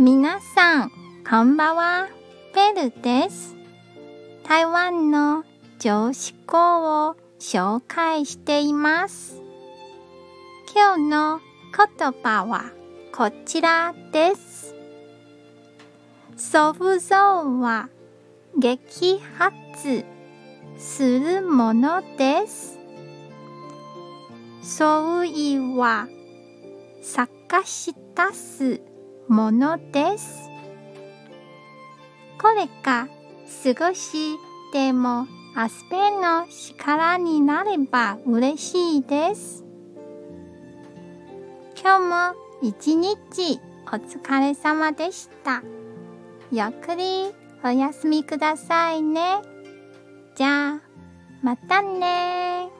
皆さん、こんばんは。ベルです。台湾の常識語を紹介しています。今日の言葉はこちらです。想像は激発するものです。そういは探し出すものです。これが少しでもアスペンの力になれば嬉しいです。今日も一日お疲れ様でした。ゆっくりお休みくださいね。じゃあ、またね